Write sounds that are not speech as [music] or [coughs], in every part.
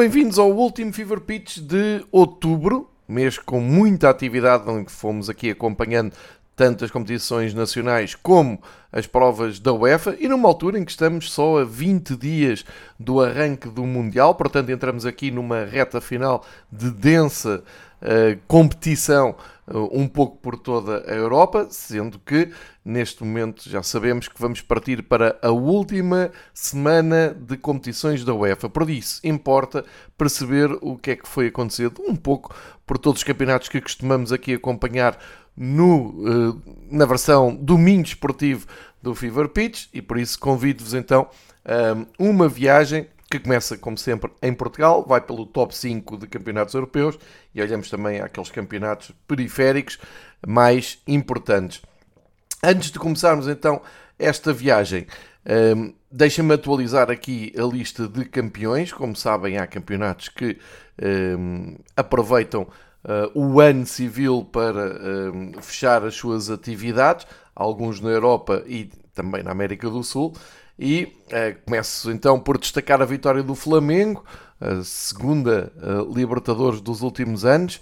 Bem-vindos ao último Fever Pitch de outubro, mês com muita atividade, onde fomos aqui acompanhando tanto as competições nacionais como as provas da UEFA e numa altura em que estamos só a 20 dias do arranque do Mundial, portanto entramos aqui numa reta final de densa uh, competição um pouco por toda a Europa, sendo que neste momento já sabemos que vamos partir para a última semana de competições da UEFA. Por isso, importa perceber o que é que foi acontecendo um pouco por todos os campeonatos que costumamos aqui acompanhar no, uh, na versão domingo esportivo do Fever Pitch e por isso convido-vos então a uma viagem que começa, como sempre, em Portugal, vai pelo top 5 de campeonatos europeus e olhamos também aqueles campeonatos periféricos mais importantes. Antes de começarmos então esta viagem, um, deixa-me atualizar aqui a lista de campeões. Como sabem, há campeonatos que um, aproveitam uh, o ano civil para uh, fechar as suas atividades, alguns na Europa e também na América do Sul. E uh, começo então por destacar a vitória do Flamengo, a segunda Libertadores dos últimos anos,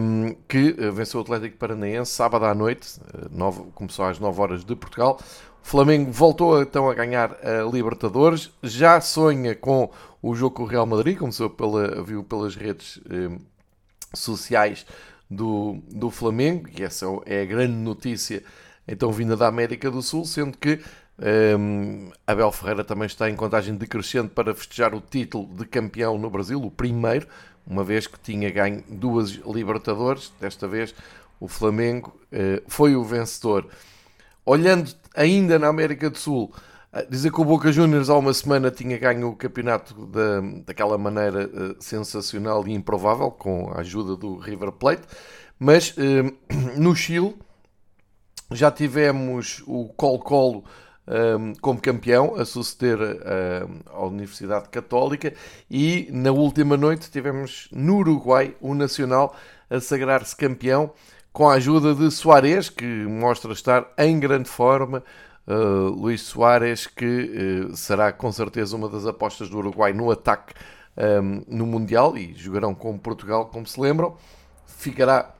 um, que venceu o Atlético Paranaense sábado à noite, nove, começou às 9 horas de Portugal. O Flamengo voltou então a ganhar a Libertadores, já sonha com o jogo com o Real Madrid, começou pela, viu pelas redes um, sociais do, do Flamengo, e essa é a grande notícia então vinda da América do Sul, sendo que um, Abel Ferreira também está em contagem decrescente para festejar o título de campeão no Brasil, o primeiro, uma vez que tinha ganho duas Libertadores, desta vez o Flamengo uh, foi o vencedor. Olhando ainda na América do Sul, Dizer que o Boca Juniors há uma semana tinha ganho o campeonato da, daquela maneira uh, sensacional e improvável, com a ajuda do River Plate, mas uh, [clears throat] no Chile já tivemos o Colo-Colo como campeão, a suceder à Universidade Católica, e na última noite tivemos no Uruguai o Nacional a sagrar-se campeão com a ajuda de Soares, que mostra estar em grande forma uh, Luís Soares, que uh, será com certeza uma das apostas do Uruguai no ataque um, no Mundial e jogarão com Portugal, como se lembram. Ficará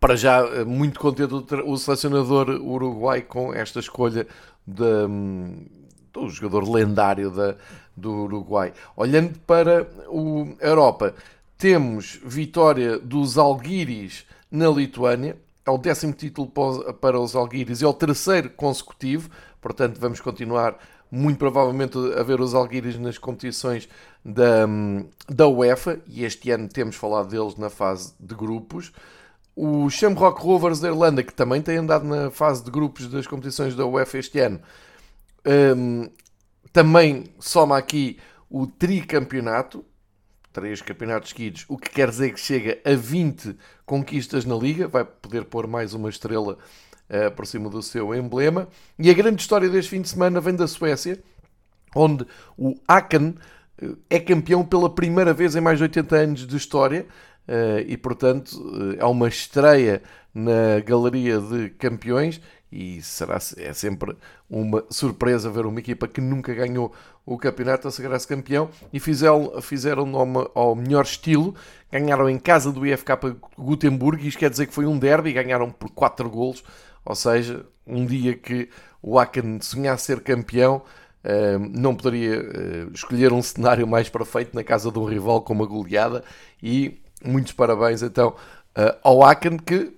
para já eh, muito contente o selecionador uruguai com esta escolha de, um, do jogador lendário da, do Uruguai. Olhando para o, a Europa, temos vitória dos Alguiris na Lituânia, é o décimo título para os Alguiris e é o terceiro consecutivo, portanto vamos continuar muito provavelmente a ver os Alguiris nas competições da, da UEFA e este ano temos falado deles na fase de grupos. O Shamrock Rovers da Irlanda, que também tem andado na fase de grupos das competições da UEFA este ano, um, também soma aqui o tricampeonato, três campeonatos seguidos, o que quer dizer que chega a 20 conquistas na Liga, vai poder pôr mais uma estrela uh, por cima do seu emblema. E a grande história deste fim de semana vem da Suécia, onde o Aken uh, é campeão pela primeira vez em mais de 80 anos de história. Uh, e portanto é uma estreia na galeria de campeões e será é sempre uma surpresa ver uma equipa que nunca ganhou o campeonato a sagrar-se campeão. E fizeram, fizeram ao, ao melhor estilo, ganharam em casa do IFK Gutenberg, isto quer dizer que foi um derby, ganharam por 4 golos, ou seja, um dia que o Aken sonhasse ser campeão, Uh, não poderia escolher um cenário mais perfeito na casa de um rival com uma goleada e muitos parabéns então uh, ao Aken que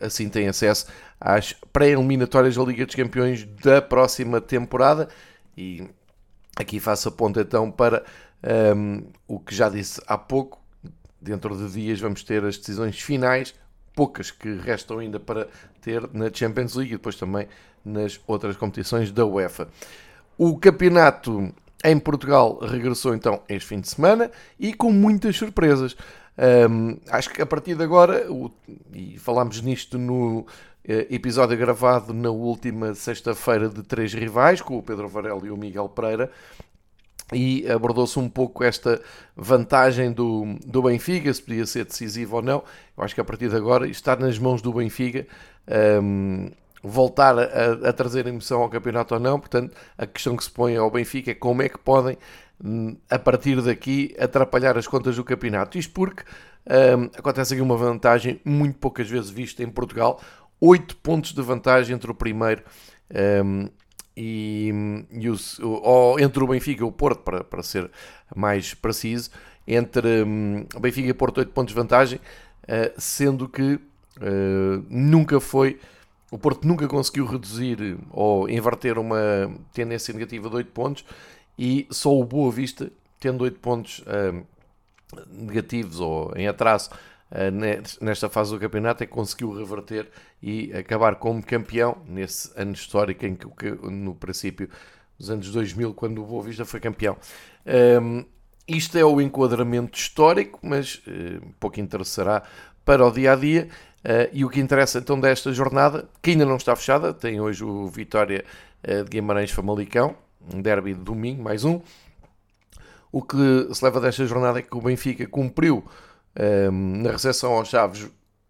assim tem acesso às pré-eliminatórias da Liga dos Campeões da próxima temporada. E aqui faço a ponta então para um, o que já disse há pouco. Dentro de dias vamos ter as decisões finais, poucas que restam ainda para ter na Champions League e depois também nas outras competições da UEFA. O campeonato em Portugal regressou então este fim de semana e com muitas surpresas. Um, acho que a partir de agora, o, e falámos nisto no eh, episódio gravado na última sexta-feira de Três Rivais, com o Pedro Varela e o Miguel Pereira, e abordou-se um pouco esta vantagem do, do Benfica, se podia ser decisivo ou não. Eu acho que a partir de agora está nas mãos do Benfica um, voltar a, a, trazer emoção ao campeonato ou não. Portanto, a questão que se põe ao Benfica é como é que podem, hum, a partir daqui, atrapalhar as contas do campeonato. Isto porque um, acontece aqui uma vantagem muito poucas vezes vista em Portugal: 8 pontos de vantagem entre o primeiro um, e, e o, ou entre o Benfica e o Porto, para, para ser mais preciso. Entre um, Benfica e Porto, 8 pontos de vantagem, uh, sendo que uh, nunca foi o Porto nunca conseguiu reduzir ou inverter uma tendência negativa de 8 pontos e só o Boa Vista, tendo 8 pontos uh, negativos ou em atraso uh, nesta fase do campeonato, é que conseguiu reverter e acabar como campeão nesse ano histórico em que, no princípio dos anos 2000, quando o Boa Vista foi campeão. Um, isto é o enquadramento histórico, mas uh, pouco interessará para o dia a dia. Uh, e o que interessa então desta jornada, que ainda não está fechada, tem hoje o Vitória uh, de Guimarães Famalicão, um derby de domingo, mais um. O que se leva desta jornada é que o Benfica cumpriu ehm, na recepção aos Chaves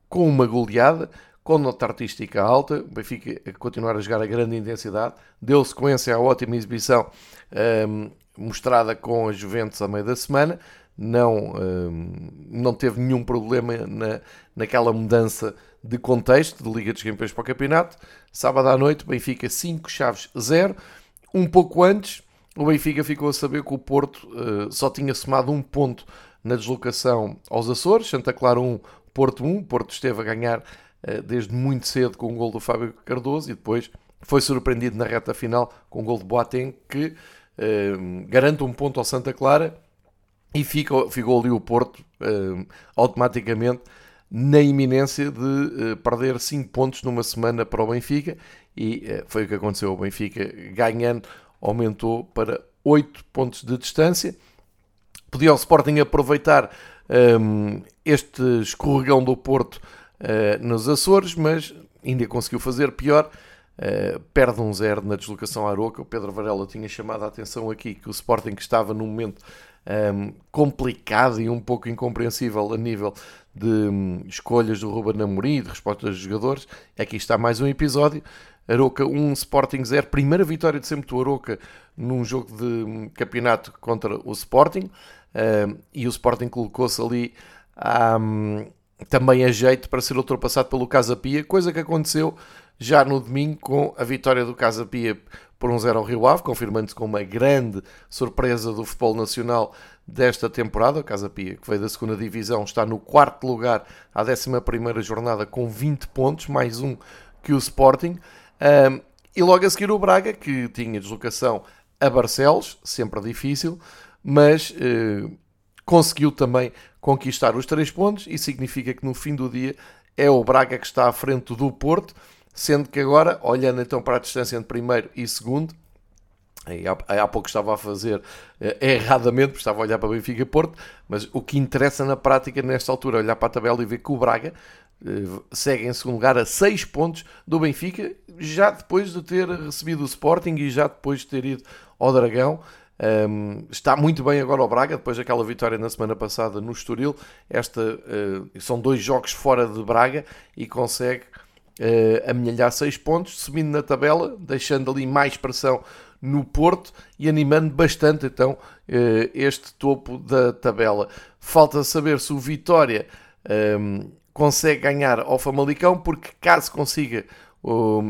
com uma goleada, com nota artística alta. O Benfica a continuar a jogar a grande intensidade, deu sequência à ótima exibição ehm, mostrada com a Juventus a meio da semana não, hum, não teve nenhum problema na, naquela mudança de contexto de Liga dos Campeões para o campeonato. Sábado à noite, Benfica 5, Chaves 0. Um pouco antes, o Benfica ficou a saber que o Porto uh, só tinha somado um ponto na deslocação aos Açores, Santa Clara 1, Porto 1. O Porto esteve a ganhar uh, desde muito cedo com o gol do Fábio Cardoso e depois foi surpreendido na reta final com o gol de Boateng que uh, garante um ponto ao Santa Clara e ficou, ficou ali o Porto uh, automaticamente na iminência de uh, perder 5 pontos numa semana para o Benfica e uh, foi o que aconteceu. O Benfica ganhando aumentou para 8 pontos de distância. Podia o Sporting aproveitar um, este escorregão do Porto nos Açores, mas ainda conseguiu fazer pior. Uh, perde um zero na deslocação à Aroca. O Pedro Varela tinha chamado a atenção aqui que o Sporting que estava num momento um, complicado e um pouco incompreensível a nível de um, escolhas do Ruben Amorim e de respostas dos jogadores. Aqui está mais um episódio. Aroca 1, Sporting 0. Primeira vitória de sempre do Aroca num jogo de um, campeonato contra o Sporting. e o Sporting colocou-se ali um, também a jeito para ser ultrapassado pelo Casa Pia, coisa que aconteceu já no domingo com a vitória do Casa Pia por um 0 ao Rio Ave, confirmando-se com uma grande surpresa do futebol nacional desta temporada. O Casa Pia, que veio da segunda divisão, está no quarto lugar à 11 jornada com 20 pontos, mais um que o Sporting. Um, e logo a seguir o Braga, que tinha deslocação a Barcelos, sempre difícil, mas uh, conseguiu também conquistar os três pontos e significa que no fim do dia é o Braga que está à frente do Porto Sendo que agora, olhando então para a distância entre primeiro e segundo, há, há pouco estava a fazer eh, erradamente, porque estava a olhar para Benfica e Porto, mas o que interessa na prática nesta altura é olhar para a tabela e ver que o Braga eh, segue em segundo lugar a 6 pontos do Benfica, já depois de ter recebido o Sporting e já depois de ter ido ao Dragão. Um, está muito bem agora o Braga, depois daquela vitória na semana passada no Estoril. Esta, uh, são dois jogos fora de Braga e consegue uh, amelhar 6 pontos, subindo na tabela, deixando ali mais pressão no Porto e animando bastante então uh, este topo da tabela. Falta saber se o Vitória um, ehm, consegue ganhar ao Famalicão, porque caso consiga o,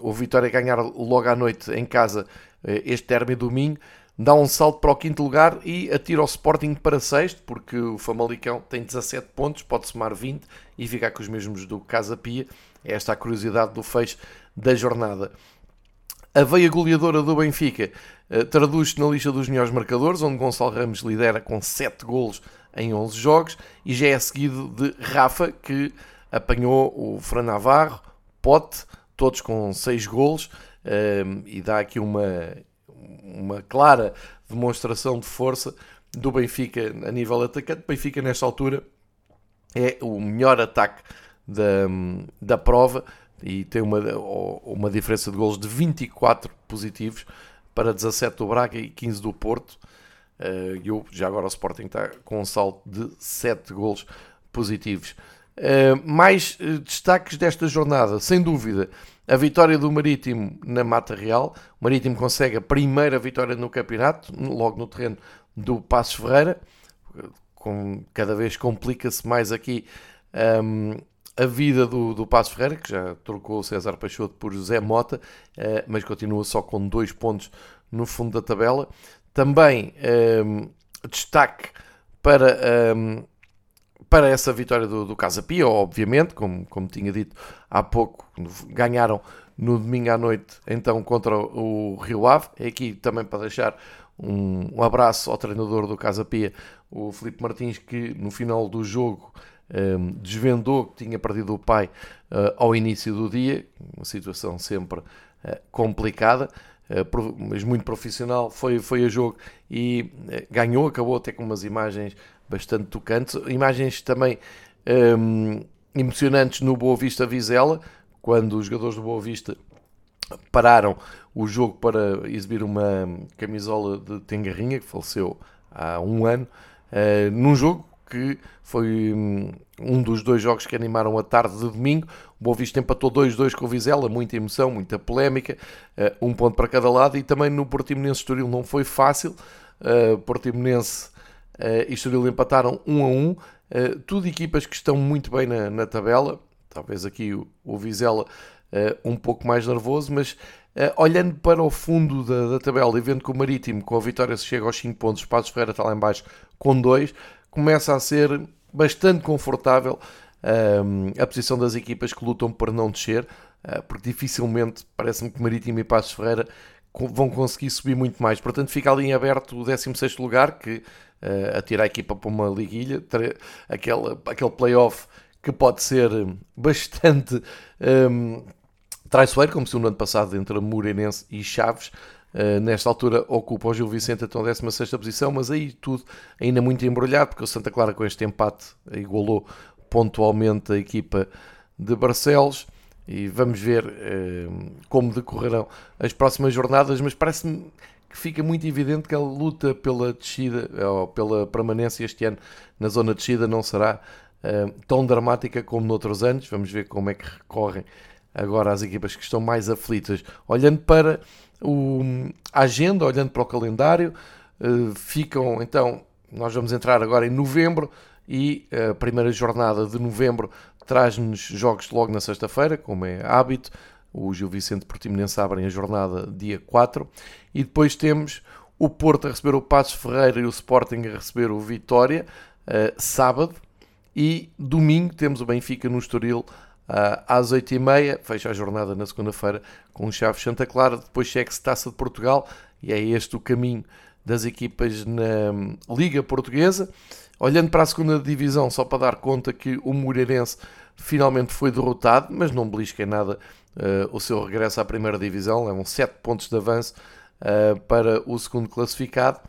o, o Vitória ganhar logo à noite em casa uh, este término domingo, dá um salto para o quinto lugar e atira o Sporting para sexto, porque o Famalicão tem 17 pontos, pode somar 20 e ficar com os mesmos do Casa Pia. Esta é a curiosidade do fecho da jornada. A veia goleadora do Benfica uh, traduz-se na lista dos melhores marcadores, onde Gonçalo Ramos lidera com 7 golos em 11 jogos e já é seguido de Rafa, que apanhou o Fran Navarro, Pote, todos com 6 golos, uh, e dá aqui uma, uma clara demonstração de força do Benfica a nível atacante. Benfica, nesta altura, é o melhor ataque da, da prova e tem uma, uma diferença de gols de 24 positivos para 17 do Braga e 15 do Porto. Uh, e já agora o Sporting está com um salto de 7 gols positivos. mais destaques desta jornada, sem dúvida, a vitória do Marítimo na Mata Real. O Marítimo consegue a primeira vitória no campeonato, logo no terreno do Passos Ferreira. Com, cada vez complica-se mais aqui um, a vida do, do Passo Ferreira, que já trocou o César Peixoto por José Mota, uh, mas continua só com dois pontos no fundo da tabela. Também um, destaque para, um, para essa vitória do, do Casa Pia, obviamente, como, como tinha dito há pouco, ganharam no domingo à noite, então contra o Rio Ave. É aqui também para deixar um, um abraço ao treinador do Casa Pia, o Felipe Martins, que no final do jogo desvendou que tinha perdido o pai uh, ao início do dia, uma situação sempre uh, complicada, uh, mas muito profissional, foi, foi a jogo e ganhou, acabou até com umas imagens bastante tocantes, imagens também emocionantes no Boa Vista Vizela, quando os jogadores do Boa Vista pararam o jogo para exibir uma camisola de Tengarrinha, que faleceu há um ano, uh, num jogo que foi hum, um dos dois jogos que animaram a tarde de domingo. O Boa Vista empatou 2-2 com o Vizela, muita emoção, muita polémica, uh, um ponto para cada lado, e também no Portimonense Estoril não foi fácil. Uh, Portimonense uh, e Estoril empataram 1 a 1. Uh, tudo equipas que estão muito bem na, na tabela. Talvez aqui o, o Vizela um pouco mais nervoso, mas olhando para o fundo da, da, tabela e vendo que o Marítimo com a vitória se chega aos 5 pontos, o Passos Ferreira está lá em baixo com 2, começa a ser bastante confortável uh, a posição das equipas que lutam para não descer, porque dificilmente parece-me que Marítimo e Passos Ferreira vão conseguir subir muito mais. Portanto, fica ali em aberto o 16 lugar, que uh, atira a equipa para uma liguilha, aquele, aquele playoff que pode ser bastante um, traiçoeiro, como se no ano passado entre Moreirense e Chaves. Uh, nesta altura ocupa o Gil Vicente a 16 posição, mas aí tudo ainda muito embrulhado, porque o Santa Clara com este empate igualou pontualmente a equipa de Barcelos e vamos ver uh, como decorrerão as próximas jornadas, mas parece-me que fica muito evidente que a luta pela descida ou pela permanência este ano na zona de descida não será uh, tão dramática como noutros anos. Vamos ver como é que recorrem agora as equipas que estão mais aflitas. Olhando para o, a agenda, olhando para o calendário, uh, ficam então, nós vamos entrar agora em novembro e a primeira jornada de novembro traz-nos jogos logo na sexta-feira, como é hábito. O Gil Vicente Portimonense abrem a jornada dia 4 e depois temos o Porto a receber o Passos Ferreira e o Sporting a receber o Vitória, uh, sábado, e domingo temos o Benfica no Estoril às 8h30. Fecha a jornada na segunda-feira com o Chaves Santa Clara. Depois segue-se Taça de Portugal e é este o caminho das equipas na hum, Liga Portuguesa. Olhando para a segunda divisão, só para dar conta que o Moreirense finalmente foi derrotado, mas não belisca em nada uh, o seu regresso à primeira divisão. Levam 7 pontos de avanço uh, para o segundo classificado.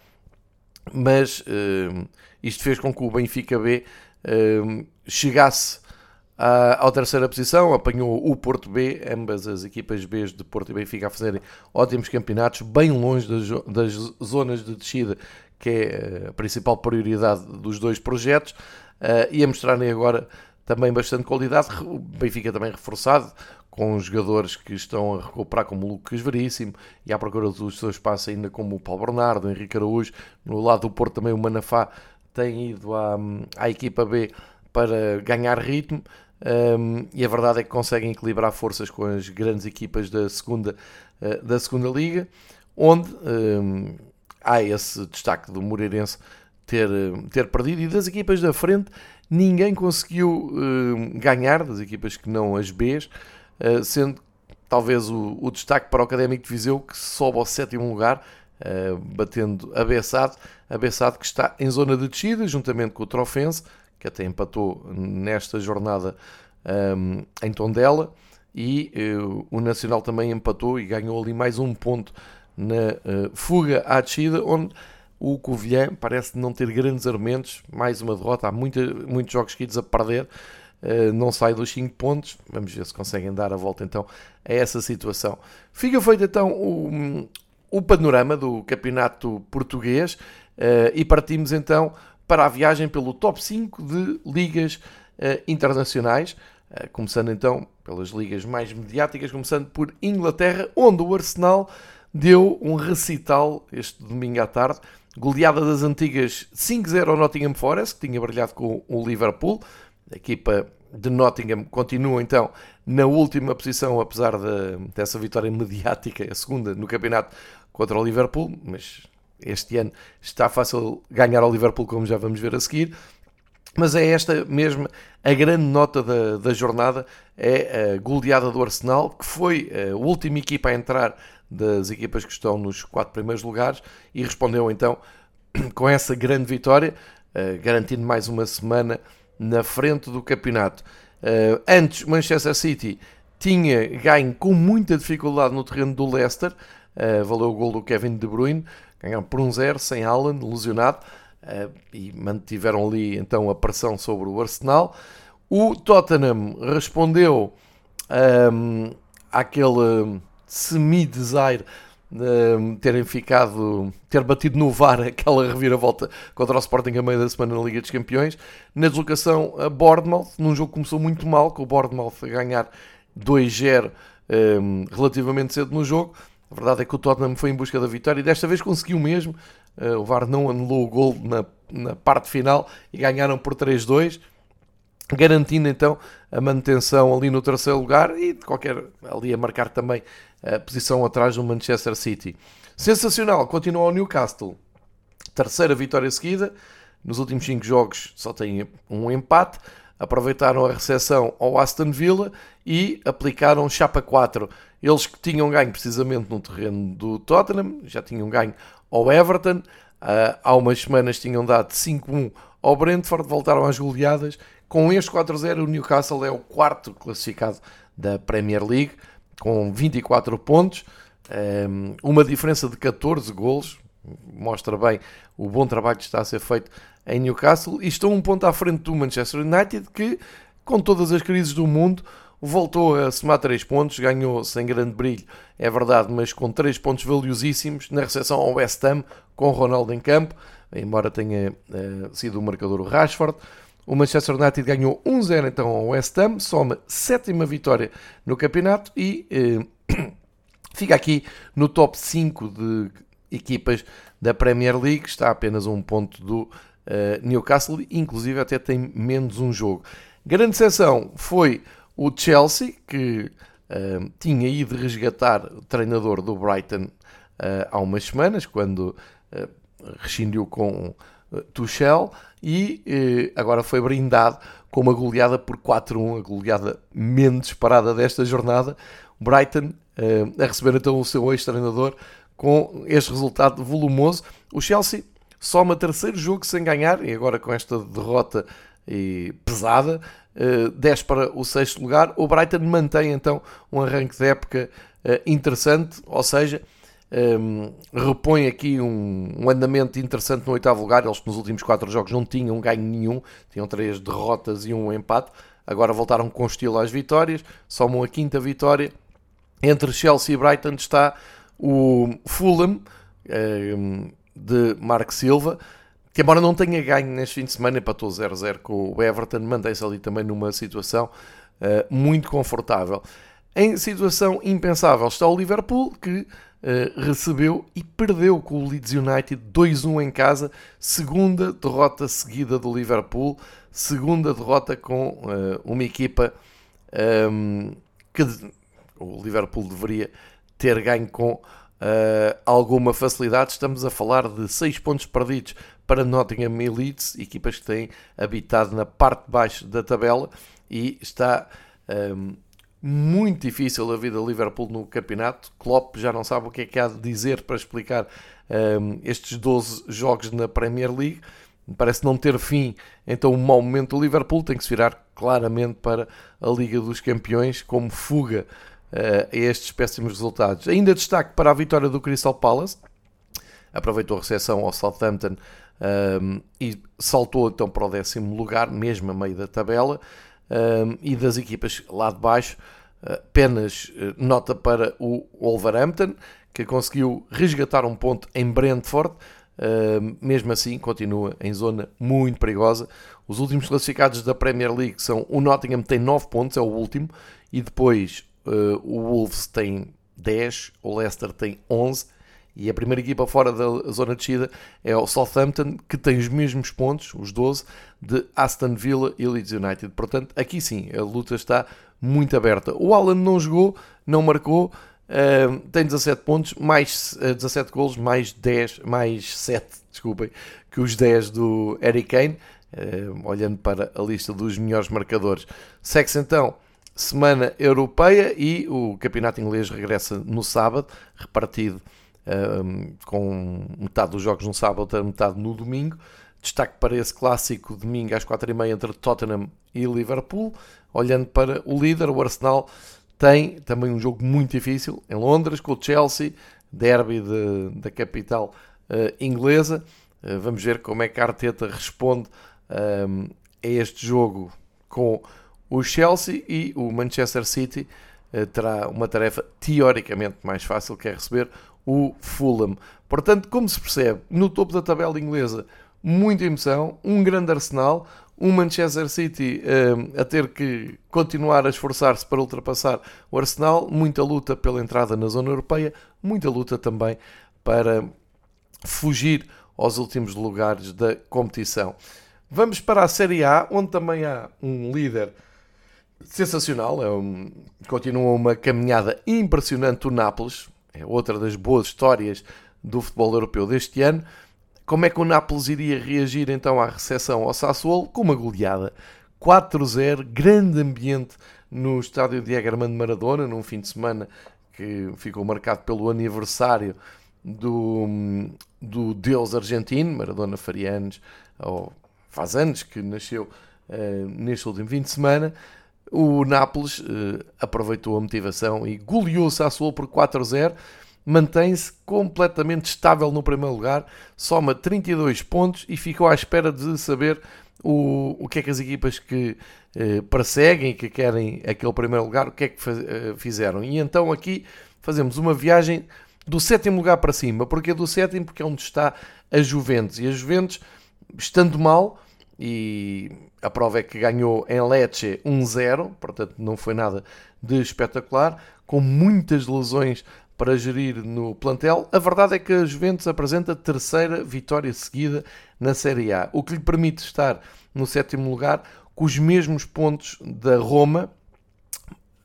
Mas uh, isto fez com que o Benfica B Ehm, chegasse à, à, terceira posição, apanhou o Porto B, ambas as equipas B de Porto e Benfica a fazerem ótimos campeonatos, bem longe das, das zonas de descida, que é eh, a principal prioridade dos dois projetos, uh, e a mostrarem agora também bastante qualidade. O Benfica também reforçado, com jogadores que estão a recuperar, como o Lucas Veríssimo, e à procura do seu espaço ainda como o Paulo Bernardo, o Henrique Araújo. No lado do Porto também o Manafá tem ido à, à equipa B para ganhar ritmo um, e a verdade é que conseguem equilibrar forças com as grandes equipas da segunda, uh, da segunda liga, onde um, há esse destaque do Moreirense ter, ter perdido. E das equipas da frente ninguém conseguiu uh, ganhar, das equipas que não as Bs, uh, sendo talvez o, o, destaque para o Académico de Viseu que sobe ao sétimo lugar batendo a Bessade, a Bessade que está em zona de descida, juntamente com o Trofense, que até empatou nesta jornada um, em Tondela, e uh, o Nacional também empatou e ganhou ali mais um ponto na uh, fuga à descida, onde o Covilhã parece não ter grandes argumentos, mais uma derrota, há muita, muitos jogos seguidos a perder, uh, não sai dos 5 pontos, vamos ver se conseguem dar a volta então a essa situação. Fica feito então o, o panorama do campeonato português e partimos então para a viagem pelo top 5 de ligas internacionais, começando então pelas ligas mais mediáticas, começando por Inglaterra, onde o Arsenal deu um recital este domingo à tarde, goleada das antigas 5-0 ao Nottingham Forest, que tinha brilhado com o Liverpool. A equipa de Nottingham continua então na última posição, apesar de, dessa vitória [laughs] mediática, a segunda no campeonato contra o Liverpool, mas este ano está fácil ganhar ao Liverpool, como já vamos ver a seguir. Mas é esta mesmo a grande nota da, da jornada, é a goleada do Arsenal, que foi a última equipa a entrar das equipas que estão nos quatro primeiros lugares e respondeu então [clears throat] com essa grande vitória, uh, garantindo mais uma semana na frente do campeonato. Uh, antes, Manchester City tinha ganho com muita dificuldade no terreno do Leicester, valeu o gol do Kevin De Bruyne, ganharam por um zero, sem Alan, lesionado, e mantiveram ali então a pressão sobre o Arsenal. O Tottenham respondeu um, àquele semi-desire de terem ficado, ter batido no VAR aquela reviravolta contra o Sporting a meio da semana na Liga dos Campeões, na deslocação a Bournemouth, num jogo que começou muito mal, com o Bournemouth a ganhar 2-0 um, relativamente cedo no jogo. A verdade é que o Tottenham foi em busca da vitória e desta vez conseguiu mesmo. Uh, o VAR não anulou o gol na, na parte final e ganharam por 3-2 garantindo então a manutenção ali no terceiro lugar e de qualquer ali a marcar também a posição atrás do Manchester City. Sensacional, continua o Newcastle. Terceira vitória seguida. Nos últimos 5 jogos só tem um empate. Aproveitaram a recepção ao Aston Villa e aplicaram chapa 4. Eles que tinham ganho precisamente no terreno do Tottenham, já tinham ganho ao Everton. Uh, há umas semanas tinham dado 5-1 ao Brentford, voltaram às goleadas com este 4-0, o Newcastle é o quarto classificado da Premier League, com 24 pontos, ehm, uma diferença de 14 golos, mostra bem o bom trabalho que está a ser feito em Newcastle, e estão um ponto à frente do Manchester United, que, com todas as crises do mundo, voltou a somar 3 pontos, ganhou sem grande brilho, é verdade, mas com 3 pontos valiosíssimos na recepção ao West Ham, com Ronaldo em campo, embora tenha uh, sido o marcador o Rashford. O Manchester United ganhou 1-0 então ao West Ham, soma sétima vitória no campeonato e eh, [clears throat] fica aqui no top 5 de equipas da Premier League, está apenas um ponto do eh, Newcastle, inclusive até tem menos um jogo. Grande sessão foi o Chelsea, que eh, tinha ido resgatar o treinador do Brighton eh, há umas semanas, quando eh, rescindiu com Tuchel e agora foi brindado com uma goleada por 4-1, a goleada menos disparada desta jornada. Brighton a receber então o seu ex-treinador com este resultado volumoso. O Chelsea soma terceiro jogo sem ganhar e agora com esta derrota eh, pesada, eh, 10 para o sexto lugar. O Brighton mantém então um arranque de época eh, interessante, ou seja, um, repõe aqui um, andamento interessante no oitavo lugar. Eles nos últimos quatro jogos não tinham ganho nenhum, tinham três derrotas e um empate. Agora voltaram com estilo às vitórias, somam a quinta vitória. Entre Chelsea e Brighton está o Fulham um, de Mark Silva, que embora não tenha ganho neste fim de semana, empatou 0-0 com o Everton, mantém-se ali também numa situação uh, muito confortável. Em situação impensável está o Liverpool, que eh, recebeu e perdeu com o Leeds United 2-1 em casa, segunda derrota seguida do Liverpool, segunda derrota com uh, uma equipa um, ehm, que o Liverpool deveria ter ganho com uh, alguma facilidade. Estamos a falar de 6 pontos perdidos para Nottingham e Leeds, equipas que têm habitado na parte de baixo da tabela e está um, ehm, muito difícil a vida do Liverpool no campeonato. Klopp já não sabe o que é que há de dizer para explicar um, estes 12 jogos na Premier League. Parece não ter fim, então o mau momento do Liverpool tem que se virar claramente para a Liga dos Campeões como fuga a estes péssimos resultados. Ainda destaque para a vitória do Crystal Palace, aproveitou a recepção ao Southampton um, e saltou então para o décimo lugar, mesmo a meio da tabela um, e das equipas lá de baixo, apenas eh, nota para o Wolverhampton, que conseguiu resgatar um ponto em Brentford, mesmo assim continua em zona muito perigosa. Os últimos classificados da Premier League são o Nottingham tem 9 pontos, é o último, e depois uh, o Wolves tem 10, o Leicester tem 11 e a primeira equipa fora da zona de descida é o Southampton, que tem os mesmos pontos, os 12, de Aston Villa e Leeds United. Portanto, aqui sim, a luta está muito aberta. O Alan não jogou, não marcou, uh, tem 17 pontos, mais uh, 17 golos, mais 10, mais 7, desculpem, que os 10 do Eric Kane, uh, olhando para a lista dos melhores marcadores. Segue-se então semana europeia e o campeonato inglês regressa no sábado, repartido um, com metade dos jogos no sábado, metade no domingo. Destaque para esse clássico domingo às 4h30 entre Tottenham e Liverpool. Olhando para o líder, o Arsenal tem também um jogo muito difícil em Londres com o Chelsea, derby de, da capital uh, inglesa. Uh, vamos ver como é que a Arteta responde um, a este jogo com o Chelsea e o Manchester City uh, terá uma tarefa teoricamente mais fácil que é receber o Fulham. Portanto, como se percebe, no topo da tabela inglesa, muita emoção, um grande Arsenal, um Manchester City uh, a ter que continuar a esforçar-se para ultrapassar o Arsenal, muita luta pela entrada na zona europeia, muita luta também para fugir aos últimos lugares da competição. Vamos para a Série A, onde também há um líder sensacional, é um, continua uma caminhada impressionante o Nápoles, é outra das boas histórias do futebol europeu deste ano. Como é que o Nápoles iria reagir então à recepção ao Sassuolo? Com uma goleada 4-0, grande ambiente no estádio Diego Armando Maradona, num fim de semana que ficou marcado pelo aniversário do, do deus argentino, Maradona faria anos, ou faz anos que nasceu uh, neste último fim de semana. O Nápoles uh, aproveitou a motivação e goleou o Sassuolo por 4-0. Mantém-se completamente estável no primeiro lugar, soma 32 pontos e ficou à espera de saber o, o que é que as equipas que uh, perseguem e que querem aquele primeiro lugar, o que é que uh, fizeram. E então aqui fazemos uma viagem do sétimo lugar para cima. Porque do sétimo? Porque é onde está a Juventus. E a Juventus, estando mal, e a prova é que ganhou em Lecce 1-0, portanto não foi nada de espetacular, com muitas lesões para gerir no plantel. A verdade é que a Juventus apresenta a terceira vitória seguida na Série A, o que lhe permite estar no sétimo lugar com os mesmos pontos da Roma,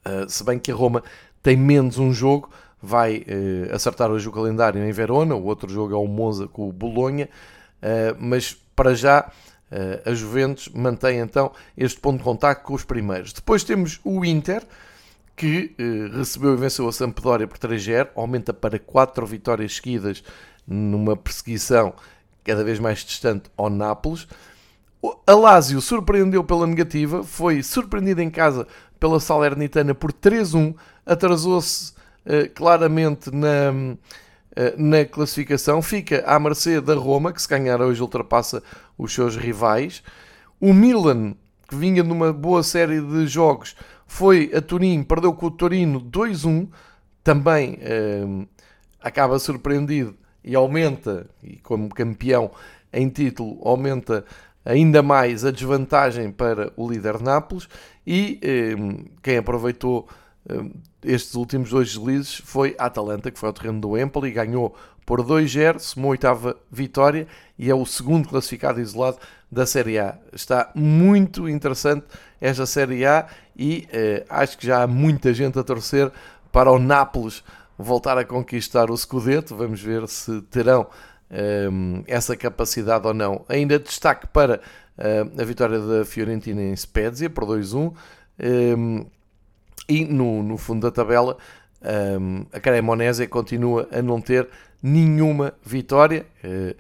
eh, se bem que a Roma tem menos um jogo, vai eh, acertar hoje o calendário em Verona, o outro jogo é o Monza com o Bolonha, eh, mas para já a Juventus mantém então este ponto de contacto com os primeiros. Depois temos o Inter, que eh, recebeu e venceu a Sampdoria por 3-0, aumenta para 4 vitórias seguidas numa perseguição cada vez mais distante ao Nápoles. A Lazio surpreendeu pela negativa, foi surpreendido em casa pela Salernitana por 3-1, atrasou-se uh, claramente na, na classificação, fica à mercê da Roma, que se ganhar hoje ultrapassa os seus rivais. O Milan, que vinha numa boa série de jogos, foi a Turim, perdeu com o Torino 2-1, também eh, acaba surpreendido e aumenta, e como campeão em título, aumenta ainda mais a desvantagem para o líder Nápoles e eh, quem aproveitou eh, estes últimos dois deslizes foi a Atalanta, que foi ao terreno do Empoli ganhou por 2-0, somou oitava vitória e é o segundo classificado isolado da Série A. Está muito interessante esta Série A e eh, acho que já há muita gente a torcer para o Nápoles voltar a conquistar o Scudetto. Vamos ver se terão eh, essa capacidade ou não. Ainda destaque para eh, a vitória da Fiorentina em Spezia por 2-1 eh, e no, no fundo da tabela um, a Cremonese continua a não ter nenhuma vitória. Uh,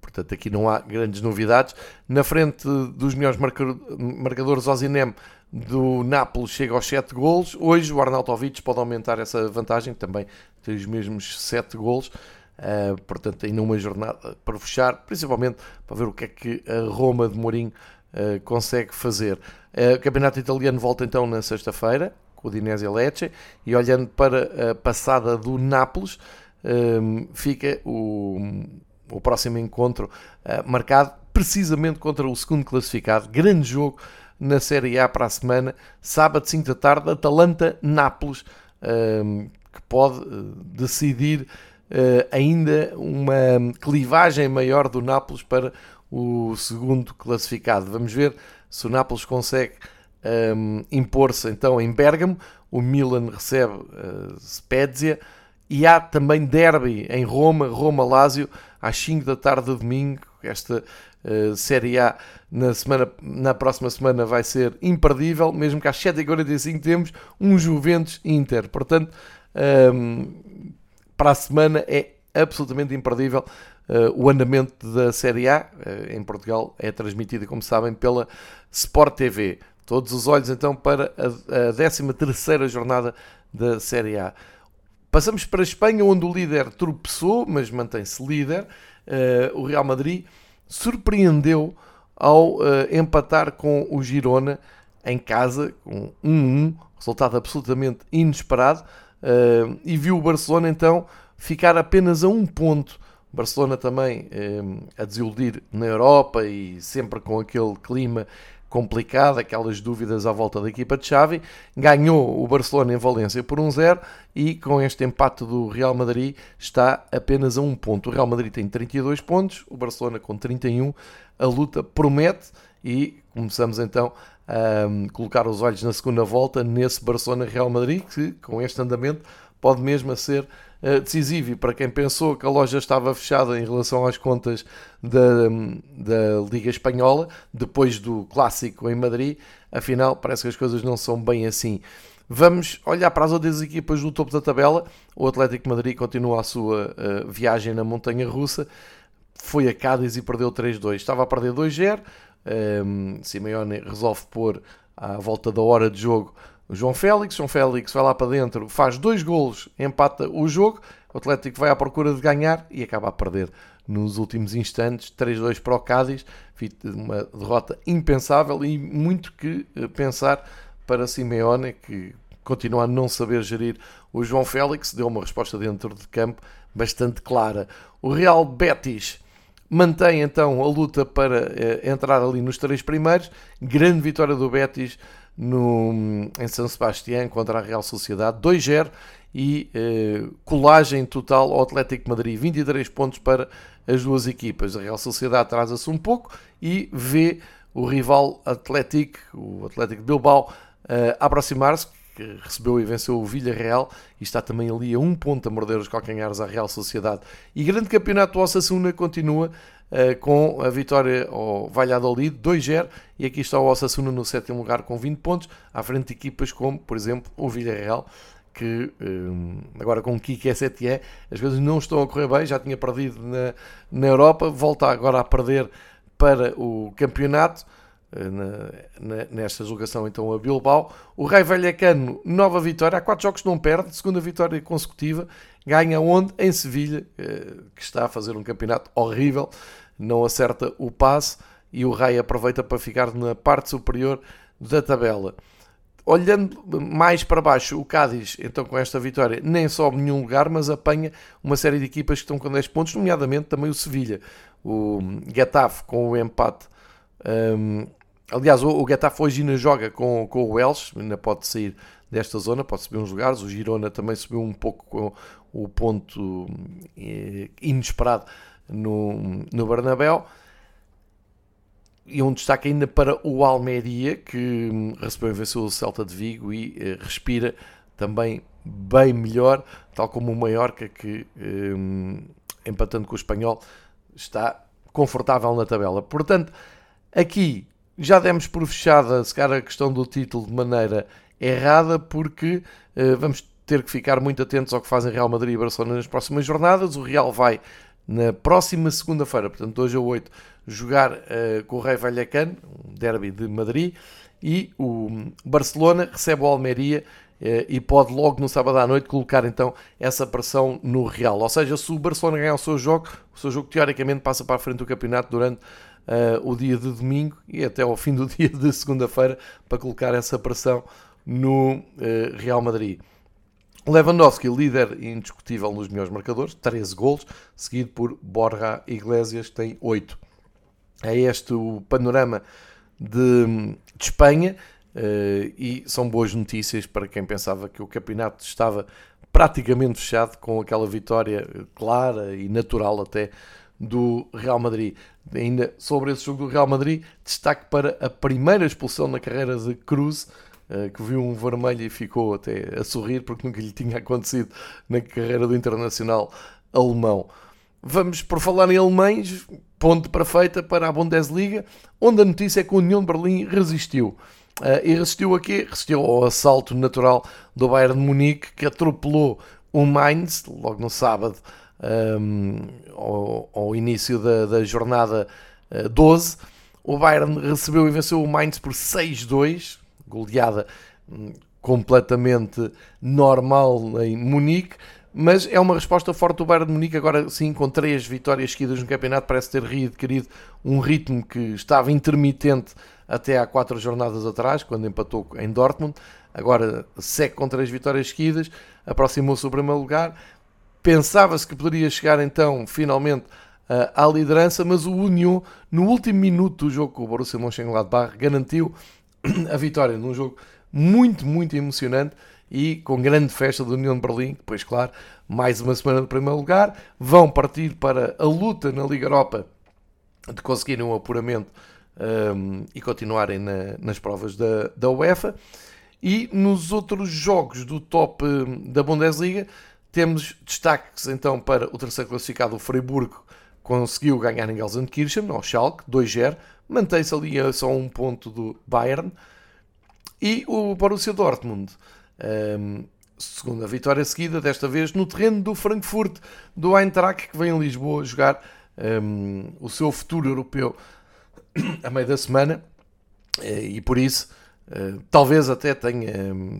portanto, aqui não há grandes novidades. Na frente dos melhores marcadores, Ozinem do Nápoles chega aos 7 golos. Hoje o Arnautovic pode aumentar essa vantagem, também tem os mesmos 7 golos. Uh, portanto, ainda uma jornada para fechar, principalmente para ver o que é que a Roma de Mourinho uh, consegue fazer. Uh, o campeonato italiano volta então na sexta-feira, com o Dinese Lecce, e olhando para a passada do Nápoles, um, fica o, o próximo encontro uh, marcado precisamente contra o segundo classificado. Grande jogo na Série A para a semana, sábado 5 da tarde, Atalanta-Nápoles, que pode decidir ainda uma clivagem maior do Nápoles para o segundo classificado. Vamos ver se o Nápoles consegue um, impor-se então em Bergamo. O Milan recebe uh, Spezia. E há também derby em Roma, Roma-Lásio, às 5 da tarde de domingo. Esta uh, Série A na, semana, na próxima semana vai ser imperdível, mesmo que às 7h45 temos um Juventus-Inter. Portanto, um, para a semana é absolutamente imperdível uh, o andamento da Série A. Uh, em Portugal é transmitido, como sabem, pela Sport TV. Todos os olhos então para a, a 13 jornada da Série A. Passamos para a Espanha, onde o líder tropeçou, mas mantém-se líder. Uh, o Real Madrid surpreendeu ao uh, empatar com o Girona em casa, com 1-1, resultado absolutamente inesperado, uh, e viu o Barcelona então ficar apenas a um ponto. Barcelona também a desiludir na Europa e sempre com aquele clima complicado, aquelas dúvidas à volta da equipa de Xavi. Ganhou o Barcelona em Valência por 1-0 e com este empate do Real Madrid está apenas a um ponto. O Real Madrid tem 32 pontos, o Barcelona com 31. A luta promete e começamos então a hum, colocar os olhos na segunda volta nesse Barcelona-Real Madrid que com este andamento pode mesmo ser decisivo e para quem pensou que a loja estava fechada em relação às contas da, da Liga Espanhola, depois do clássico em Madrid, afinal parece que as coisas não são bem assim. Vamos olhar para as outras equipas do topo da tabela. O Atlético Madrid continua a sua uh, viagem na montanha russa. Foi a Cádiz e perdeu 3-2. Estava a perder 2-0. Um, Simeone resolve pôr à volta da hora de jogo o João Félix. João Félix vai lá para dentro, faz dois golos, empata o jogo. O Atlético vai à procura de ganhar e acaba a perder nos últimos instantes. 3-2 para o Cádiz. Uma derrota impensável e muito que eh, pensar para Simeone, que continua a não saber gerir o João Félix. Deu uma resposta dentro de campo bastante clara. O Real Betis mantém então a luta para eh, entrar ali nos três primeiros. Grande vitória do Betis no, em São Sebastião contra a Real Sociedade, 2-0 e eh, colagem total ao Atlético Madrid, 23 pontos para as duas equipas. A Real Sociedade atrasa-se um pouco e vê o rival Atlético, o Atlético Bilbao, eh, aproximar-se, que recebeu e venceu o Villarreal e está também ali a um ponto a morder os calcanhares à Real Sociedade. E grande campeonato do Osasuna continua com a vitória ao Valladolid 2-0 e aqui está o Osasuna no sétimo lugar com 20 pontos, à frente de equipas como, por exemplo, o Villarreal, que eh, agora com o Kike Setien as coisas não estão a correr bem, já tinha perdido na, na Europa, volta agora a perder para o campeonato. Eh, na, na, nesta julgação então a Bilbao. O Rei Vallecano, nova vitória, há quatro jogos não perde, segunda vitória consecutiva, ganha onde? Em Sevilha, que está a fazer um campeonato horrível, não acerta o passe e o Rei aproveita para ficar na parte superior da tabela. Olhando mais para baixo, o Cádiz, então com esta vitória, nem sobe nenhum lugar, mas apanha uma série de equipas que estão com 10 pontos, nomeadamente também o Sevilha. O Getafe com o empate. Um, aliás, o, o Getafe hoje ainda joga com, com o Welsh, ainda pode sair desta zona, pode subir uns lugares. O Girona também subiu um pouco com o ponto eh, inesperado no, no Bernabéu. E um destaque ainda para o Almeria, que recebeu e venceu o Celta de Vigo e eh, respira também bem melhor, tal como o Mallorca, que um, empatando com o Espanhol, está confortável na tabela. Portanto, aqui já demos por fechada, se calhar, a questão do título de maneira errada, porque uh, vamos ter que ficar muito atentos ao que fazem Real Madrid e Barcelona nas próximas jornadas. O Real vai na próxima segunda-feira, portanto, 2 a 8, jogar uh, com o Rei Vallecano, um derby de Madrid, e o Barcelona recebe o Almeria uh, e pode logo no sábado à noite colocar então essa pressão no Real. Ou seja, se o Barcelona ganhar o seu jogo, o seu jogo teoricamente passa para a frente do campeonato durante uh, o dia de domingo e até ao fim do [laughs] dia de segunda-feira para colocar essa pressão no Real Madrid. Lewandowski, líder indiscutível nos melhores marcadores, 13 gols, seguido por Borja Iglesias, que tem 8. É este o panorama de, de Espanha uh, e são boas notícias para quem pensava que o campeonato estava praticamente fechado com aquela vitória clara e natural até do Real Madrid. Ainda sobre esse jogo do Real Madrid, destaque para a primeira expulsão na carreira de Cruz, que viu um vermelho e ficou até a sorrir porque nunca lhe tinha acontecido na carreira do internacional alemão. Vamos, por falar em alemães, ponte perfeita para a Bundesliga, onde a notícia é que a União de Berlim resistiu. Uh, e resistiu a quê? Resistiu ao assalto natural do Bayern de Munique, que atropelou o Mainz, logo no sábado, um, ao, ao, início da, da jornada uh, 12. O Bayern recebeu e venceu o Mainz por 6-2, goleada um, completamente normal em Munique mas é uma resposta forte do Bayern de Munique, agora sim, com três vitórias seguidas no campeonato, parece ter readquirido um ritmo que estava intermitente até há quatro jornadas atrás, quando empatou em Dortmund, agora segue com três vitórias seguidas, aproximou-se do primeiro lugar, pensava-se que poderia chegar então, finalmente, à liderança, mas o Union, no último minuto do jogo com o Borussia Mönchengladbach, garantiu [clears throat] a vitória num jogo muito, muito emocionante, e com grande festa da União de Berlim, depois, claro, mais uma semana no primeiro lugar, vão partir para a luta na Liga Europa de conseguirem um apuramento um, e continuarem na, nas provas da, da UEFA. E nos outros jogos do top hum, da Bundesliga, temos destaques então para o terceiro classificado, o Freiburgo, conseguiu ganhar em Gelsenkirchen, ao Schalke, 2-0, mantém-se ali a só um ponto do Bayern, e o Borussia Dortmund um, segunda vitória seguida, desta vez no terreno do Frankfurt, do Eintracht, que vem em Lisboa jogar um, o seu futuro europeu [coughs] a meio da semana. Eh, e por isso Uh, talvez até tenha,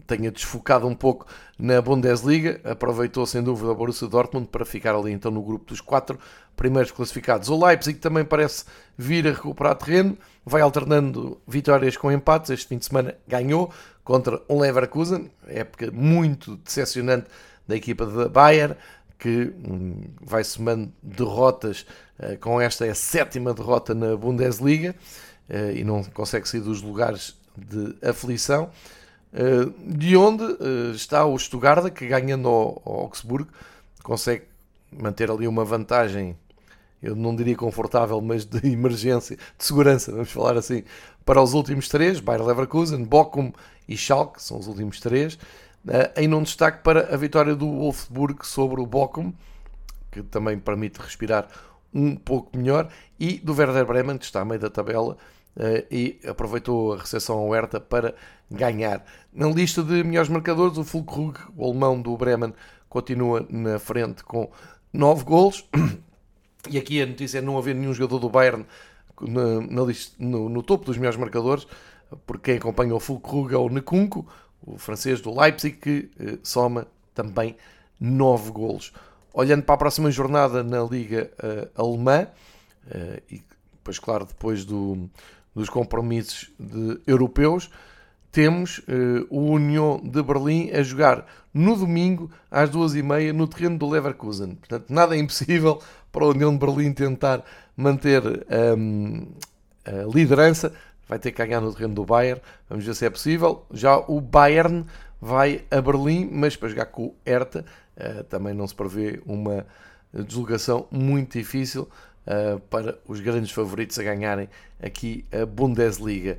tenha desfocado um pouco na Bundesliga, aproveitou sem dúvida o Borussia Dortmund para ficar ali então no grupo dos quatro primeiros classificados. O Leipzig também parece vir a recuperar terreno, vai alternando vitórias com empates, este fim de semana ganhou contra um Leverkusen, época muito decepcionante da equipa de Bayern, que hum, vai somando derrotas, uh, com esta é a sétima derrota na Bundesliga, uh, e não consegue sair dos lugares de aflição, eh, de onde eh, está o Stuttgart, que ganhando ao Augsburgo, consegue manter ali uma vantagem, eu não diria confortável, mas de [laughs] emergência, de segurança, vamos falar assim, para os últimos três, Bayer Leverkusen, Bochum e Schalke, são os últimos três, eh, em não destaque para a vitória do Wolfsburg sobre o Bochum, que também permite respirar um pouco melhor, e do Werder Bremen, que está a meio da tabela, eh, e aproveitou a recepção ao Hertha para ganhar. Na lista de melhores marcadores, o Fulkrug, o alemão do Bremen, continua na frente com 9 golos. E aqui a notícia é não haver nenhum jogador do Bayern na, na no, no, topo dos melhores marcadores, porque quem acompanha o Fulkrug é o Nekunko, o francês do Leipzig, que eh, soma também 9 golos. Olhando para a próxima jornada na Liga uh, Alemã, uh, e depois, claro, depois do, dos compromissos de, europeus, temos uh, o União de Berlim a jogar no domingo às duas e meia no terreno do Leverkusen. Portanto, nada é impossível [laughs] para a União de Berlim tentar manter um, a liderança. Vai ter que ganhar no terreno do Bayern. Vamos ver se é possível. Já o Bayern vai a Berlim, mas para jogar com o Hertha uh, também não se prevê uma deslocação muito difícil uh, para os grandes favoritos a ganharem aqui a Bundesliga.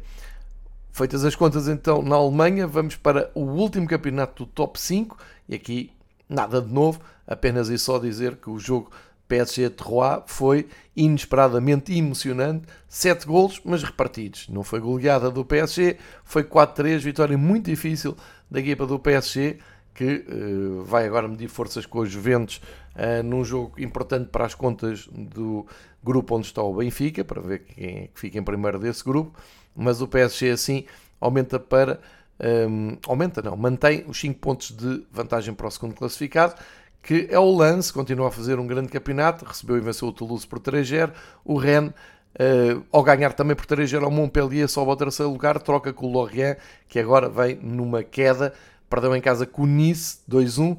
Feitas as contas então na Alemanha, vamos para o último campeonato do top 5 e aqui nada de novo, apenas e só dizer que o jogo PSG Troyes foi inesperadamente emocionante, 7 golos, mas repartidos. Não foi goleada do PSG, foi 4-3, vitória muito difícil da equipa do PSG, que uh, vai agora medir forças com os Juventus uh, num jogo importante para as contas do grupo onde está o Benfica, para ver quem é que fica em primeiro desse grupo, mas o PSG assim aumenta para. Um, aumenta não, mantém os 5 pontos de vantagem para o segundo classificado, que é o Lance, continua a fazer um grande campeonato, recebeu e venceu o Toulouse por 3-0, o Rennes Uh, ao ganhar também por 3-0 ao Montpellier, sobe ao terceiro lugar, troca com o Lorient, que agora vem numa queda perdeu em casa com o Nice 2-1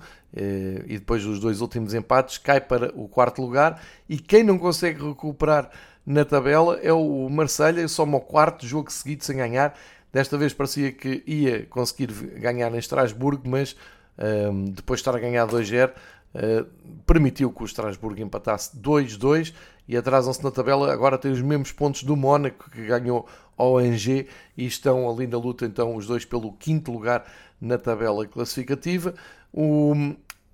e depois dos dois últimos empates cai para o quarto lugar e quem não consegue recuperar na tabela é o Marselha, soma o quarto jogo seguido sem ganhar. Desta vez parecia que ia conseguir ganhar em Estrasburgo, mas um, depois de estar a ganhar 2-0, uh, permitiu que o Estrasburgo empatasse 2-2 e atrasam-se na tabela. Agora tem os mesmos pontos do Mónaco, que ganhou ao Angers, e estão ali na luta, então, os dois pelo quinto lugar na tabela classificativa. O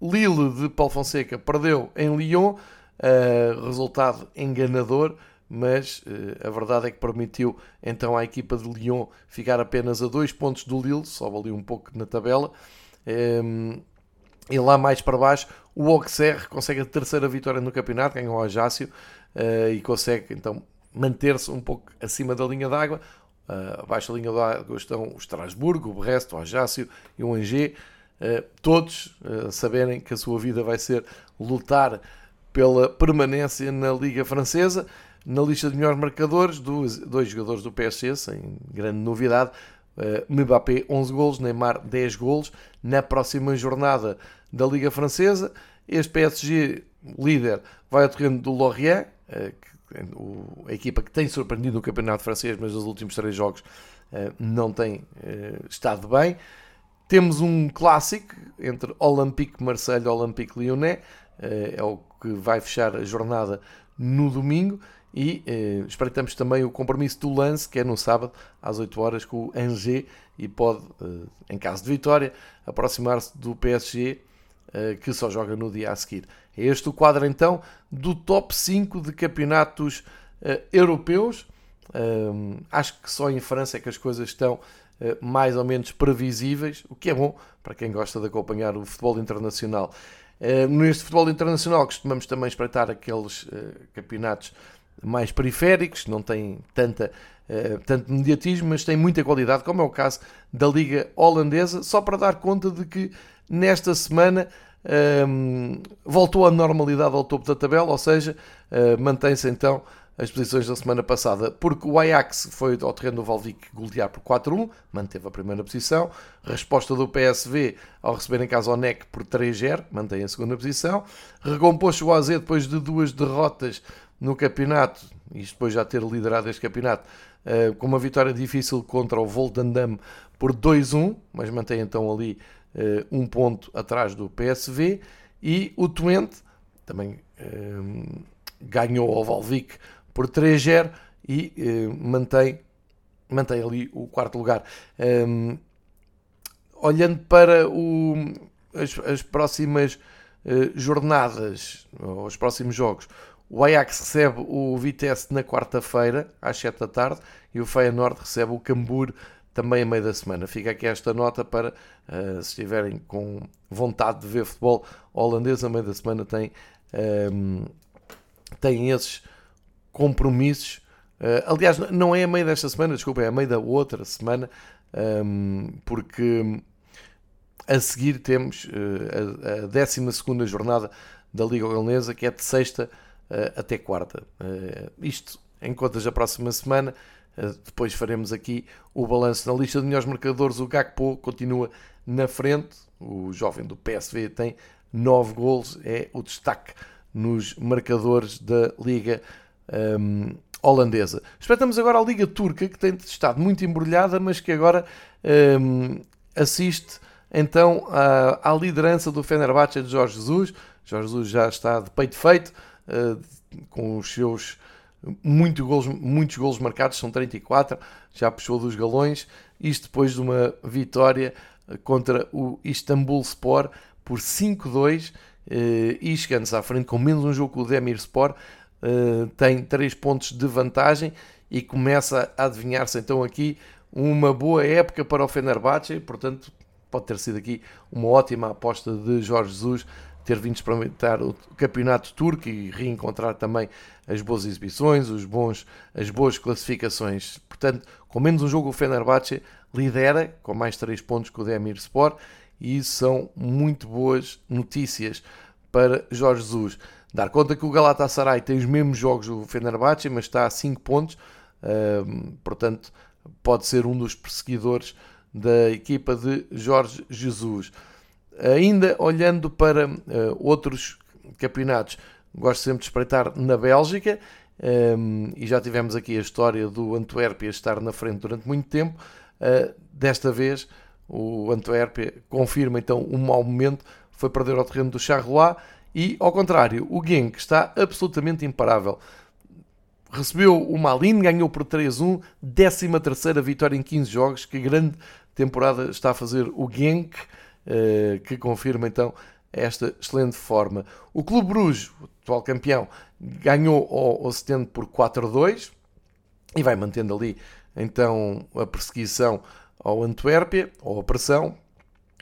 Lille de Paulo Fonseca perdeu em Lyon, uh, resultado enganador, mas uh, a verdade é que permitiu então à equipa de Lyon ficar apenas a dois pontos do Lille, sobe ali um pouco na tabela. Ehm, e lá mais para baixo, o Auxerre consegue a terceira vitória no campeonato, ganhou o Ajácio uh, e consegue então manter-se um pouco acima da linha d'água. Uh, abaixo da linha d'água estão o Estrasburgo, o Brest, o Ajácio e o Angers. Todos saberem que a sua vida vai ser lutar pela permanência na Liga Francesa. Na lista de melhores marcadores, dois, dois jogadores do PSG, sem grande novidade. Uh, Mbappé 11 golos, Neymar 10 golos. Na próxima jornada da Liga Francesa, este PSG líder vai ao terreno do Lorient, uh, a equipa que tem surpreendido no campeonato francês, mas nos últimos três jogos uh, não tem estado bem. Temos um clássico entre Olympique Marseille e Olympique Lyonnais, é o que vai fechar a jornada no domingo. E eh, espreitamos também o compromisso do Lance, que é no sábado, às 8 horas, com o Angers, e pode, eh, em caso de vitória, aproximar-se do PSG, eh, que só joga no dia a seguir. É este o quadro, então, do top 5 de campeonatos eh, europeus. Ehm, acho que só em França é que as coisas estão eh, mais ou menos previsíveis, o que é bom para quem gosta de acompanhar o futebol internacional. Eh, neste futebol internacional costumamos também espreitar aqueles campeonatos mais periféricos, não têm tanta, uh, tanto mediatismo, mas têm muita qualidade, como é o caso da Liga Holandesa, só para dar conta de que nesta semana um, ehm, voltou a normalidade ao topo da tabela, ou seja, uh, mantém-se então as posições da semana passada, porque o Ajax foi ao terreno do Valvic golear por 4-1, manteve a primeira posição. Resposta do PSV ao receber em casa o NEC por 3-0, mantém a segunda posição. Recompôs o AZ depois de duas derrotas no campeonato, isto depois já ter liderado este campeonato, uh, com uma vitória difícil contra o Voltandam por 2-1, mas mantém então ali uh, um ponto atrás do PSV, e o Twente também uh, ganhou ao Valvic por 3-0 e mantém, mantém ali o quarto lugar. Um, olhando para o, as, as próximas jornadas, ou os próximos jogos, o Ajax recebe o Vitesse na quarta-feira, às 7 da tarde, e o Feyenoord recebe o Cambur também a meio da semana. Fica aqui esta nota para, uh, se estiverem com vontade de ver futebol holandês, a meio da semana tem, um, ehm, tem esses compromissos. Uh, aliás, não é a meio desta semana, desculpa, é a meio da outra semana, um, ehm, porque a seguir temos uh, a, a 12 jornada da Liga Holandesa, que é de sexta até quarta. Uh, isto em contas da próxima semana. Uh, depois faremos aqui o balanço na lista de melhores marcadores. O Gakpo continua na frente. O jovem do PSV tem 9 gols. É o destaque nos marcadores da Liga um, holandesa. Espeitamos agora a Liga Turca, que tem estado muito embrulhada, mas que agora um, assiste então à, à liderança do Fenerbahçe de Jorge Jesus. Jorge Jesus já está de peito feito, eh, com os seus muito golos, muitos golos marcados, são 34, já puxou dos galões. Isto depois de uma vitória eh, contra o Istanbul Sport por 5-2 eh, e chegando-se à frente com menos um jogo com o Demir Sport, tem 3 pontos de vantagem e começa a adivinhar-se então aqui uma boa época para o Fenerbahçe, portanto pode ter sido aqui uma ótima aposta de Jorge Jesus ter vindo experimentar o campeonato turco e reencontrar também as boas exibições, os bons, as boas classificações. Portanto, com menos um jogo, o Fenerbahçe lidera com mais 3 pontos que o Demir Sport e isso são muito boas notícias para Jorge Jesus. Dar conta que o Galatasaray tem os mesmos jogos do Fenerbahçe, mas está a 5 pontos, portanto, pode ser um dos perseguidores da equipa de Jorge Jesus. Ainda olhando para uh, outros campeonatos, gosto sempre de espreitar na Bélgica, um, e já tivemos aqui a história do Antuérpia estar na frente durante muito tempo. Uh, desta vez, o Antuérpia confirma então um mau momento, foi perder ao terreno do Charleroi e, ao contrário, o Genk está absolutamente imparável. Recebeu o Malin, ganhou por 3-1, 13 vitória em 15 jogos. Que grande temporada está a fazer o Genk, que confirma então esta excelente forma. O Clube Bruges, o atual campeão, ganhou ao Ostende por 4-2 e vai mantendo ali então a perseguição ao Antuérpia, ou a pressão.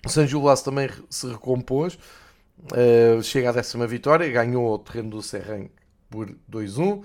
O San Julas também se recompôs, uh, chega à décima vitória, ganhou o terreno do Serran por 2-1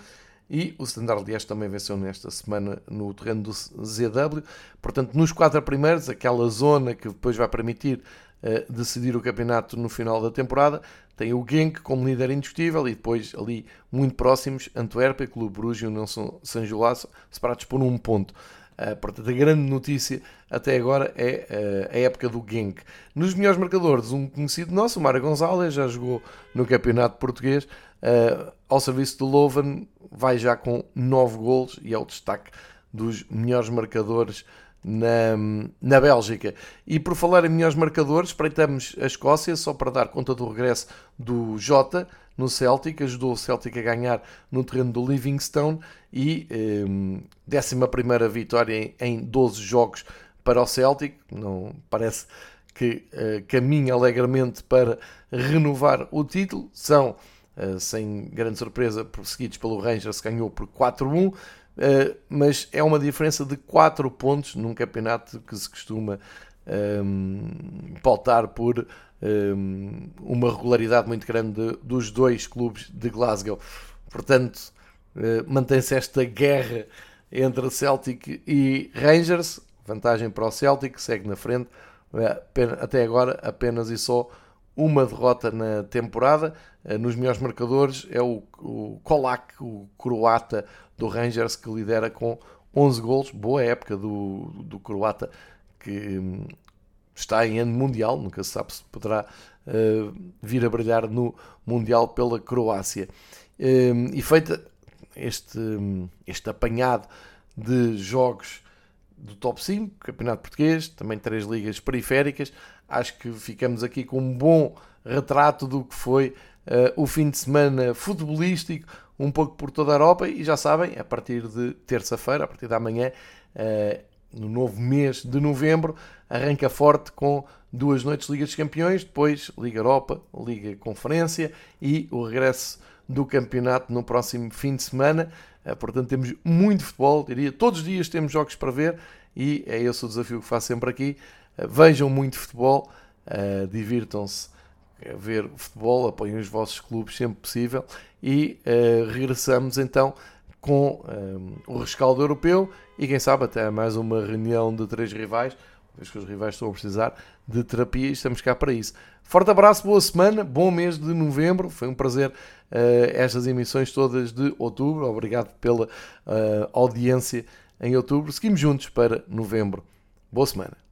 e o Standard Liège também venceu nesta semana no terreno do ZW. Portanto, nos quatro primeiros, aquela zona que depois vai permitir uh, decidir o campeonato no final da temporada, tem o Genk como líder indiscutível e depois ali muito próximos Antuérpia, Clube Bruges e o Nelson San Gilás, separados por um ponto. Uh, portanto, a grande notícia até agora é uh, a época do Genk. Nos melhores marcadores, um conhecido nosso, o Mário Gonzalez, já jogou no Campeonato Português, uh, ao serviço do Loven, vai já com 9 golos e é o destaque dos melhores marcadores na, na Bélgica. E por falar em melhores marcadores, espreitamos a Escócia, só para dar conta do regresso do Jota no Celtic, ajudou o Celtic a ganhar no terreno do Livingstone e eh, 11 vitória em, em 12 jogos para o Celtic. Não parece que eh, caminha alegremente para renovar o título. São, sem grande surpresa, perseguidos pelo Rangers, ganhou por 4-1. Uh, mas é uma diferença de 4 pontos num campeonato que se costuma um, ehm, pautar por um, ehm, uma regularidade muito grande de, dos dois clubes de Glasgow. Portanto, uh, mantém-se esta guerra entre Celtic e Rangers. Vantagem para o Celtic, segue na frente. Até agora, apenas e só uma derrota na temporada. Nos melhores marcadores é o, o Kolak, o croata do Rangers, que lidera com 11 gols. Boa época do, do croata, que hum, está em ano mundial, nunca se sabe se poderá uh, vir a brilhar no Mundial pela Croácia. Um, e feita este, hum, este apanhado de jogos do top 5, Campeonato Português, também três ligas periféricas, acho que ficamos aqui com um bom retrato do que foi o fim de semana futebolístico, um pouco por toda a Europa e já sabem, a partir de terça-feira, a partir da manhã, uh, no novo mês de novembro, arranca forte com duas noites Liga dos Campeões, depois Liga Europa, Liga Conferência e o regresso do campeonato no próximo fim de semana. Uh, portanto, temos muito futebol, diria, todos os dias temos jogos para ver e é esse o desafio que faço sempre aqui. Vejam muito futebol, divirtam-se ver futebol, apoiem os vossos clubes sempre possível e uh, regressamos então com um, eh, o rescaldo europeu e quem sabe até mais uma reunião de três rivais, vez que os rivais estão a precisar de terapia e estamos cá para isso. Forte abraço, boa semana, bom mês de novembro, foi um prazer uh, estas emissões todas de outubro, obrigado pela uh, audiência em outubro, seguimos juntos para novembro. Boa semana.